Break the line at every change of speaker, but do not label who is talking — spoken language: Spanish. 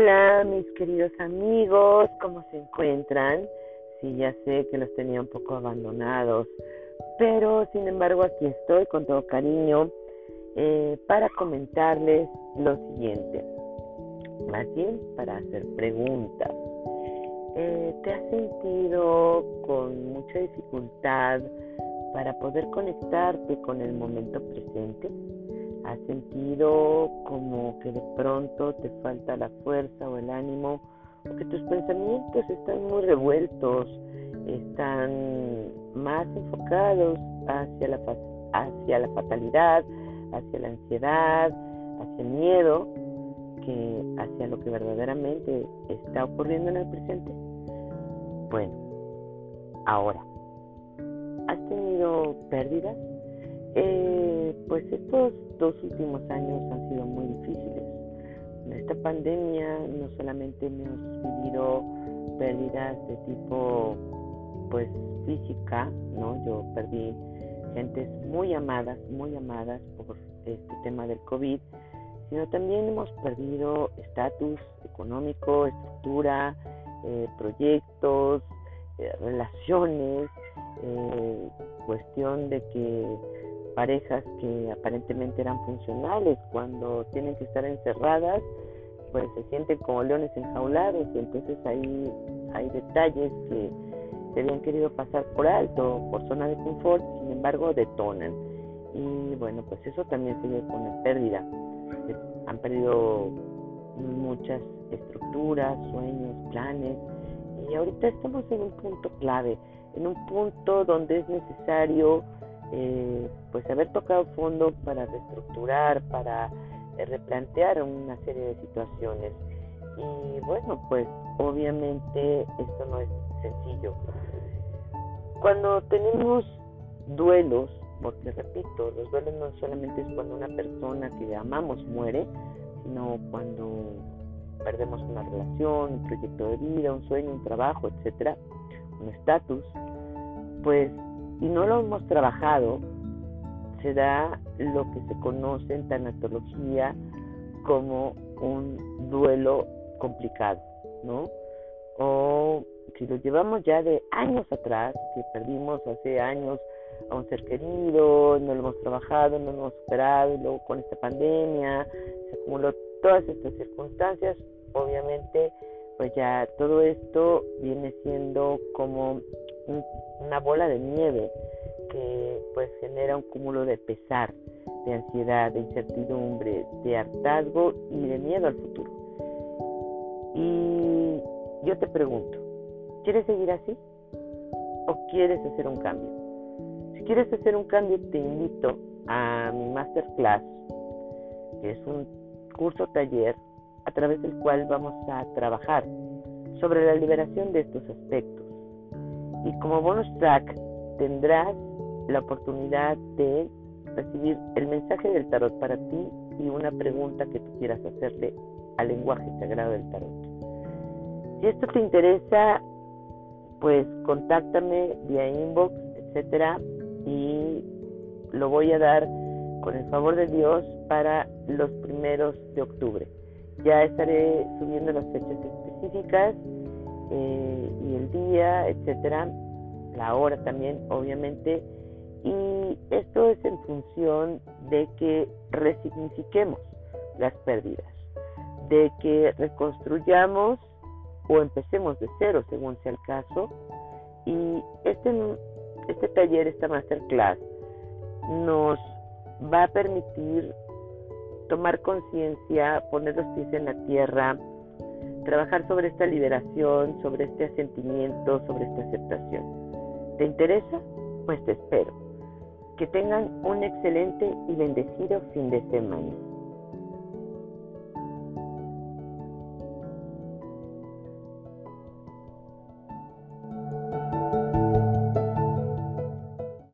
Hola, mis queridos amigos, ¿cómo se encuentran? Sí, ya sé que los tenía un poco abandonados, pero sin embargo aquí estoy con todo cariño eh, para comentarles lo siguiente, más bien para hacer preguntas. Eh, ¿Te has sentido con mucha dificultad para poder conectarte con el momento presente? ¿Has sentido como que de pronto te falta la fuerza o el ánimo o que tus pensamientos están muy revueltos, están más enfocados hacia la, hacia la fatalidad, hacia la ansiedad, hacia el miedo, que hacia lo que verdaderamente está ocurriendo en el presente? Bueno, ahora, ¿has tenido pérdidas? Eh, pues estos dos últimos años han sido muy difíciles. En esta pandemia no solamente hemos vivido pérdidas de tipo pues física, ¿no? Yo perdí gentes muy amadas, muy amadas por este tema del COVID, sino también hemos perdido estatus económico, estructura, eh, proyectos, eh, relaciones, eh, cuestión de que parejas que aparentemente eran funcionales, cuando tienen que estar encerradas, pues se sienten como leones enjaulados y entonces ahí hay detalles que se habían querido pasar por alto, por zona de confort, sin embargo detonan. Y bueno, pues eso también se ve con la pérdida. Han perdido muchas estructuras, sueños, planes, y ahorita estamos en un punto clave, en un punto donde es necesario eh, pues haber tocado fondo para reestructurar, para eh, replantear una serie de situaciones. Y bueno, pues obviamente esto no es sencillo. Cuando tenemos duelos, porque repito, los duelos no solamente es cuando una persona que amamos muere, sino cuando perdemos una relación, un proyecto de vida, un sueño, un trabajo, etcétera, un estatus, pues y no lo hemos trabajado, se da lo que se conoce en tanatología como un duelo complicado, ¿no? O si lo llevamos ya de años atrás, que perdimos hace años a un ser querido, no lo hemos trabajado, no lo hemos superado, y luego con esta pandemia se acumuló todas estas circunstancias, obviamente, pues ya todo esto viene siendo como una bola de nieve que pues genera un cúmulo de pesar, de ansiedad, de incertidumbre, de hartazgo y de miedo al futuro. Y yo te pregunto, ¿quieres seguir así? ¿O quieres hacer un cambio? Si quieres hacer un cambio, te invito a mi masterclass, que es un curso taller a través del cual vamos a trabajar sobre la liberación de estos aspectos y como bonus track tendrás la oportunidad de recibir el mensaje del tarot para ti y una pregunta que tú quieras hacerle al lenguaje sagrado del tarot. Si esto te interesa, pues contáctame vía inbox, etcétera, y lo voy a dar con el favor de Dios para los primeros de octubre. Ya estaré subiendo las fechas específicas eh, y el día, etcétera, la hora también, obviamente, y esto es en función de que resignifiquemos las pérdidas, de que reconstruyamos o empecemos de cero según sea el caso, y este, este taller, esta masterclass, nos va a permitir tomar conciencia, poner los pies en la tierra, trabajar sobre esta liberación, sobre este asentimiento, sobre esta aceptación. ¿Te interesa? Pues te espero. Que tengan un excelente y bendecido fin de semana.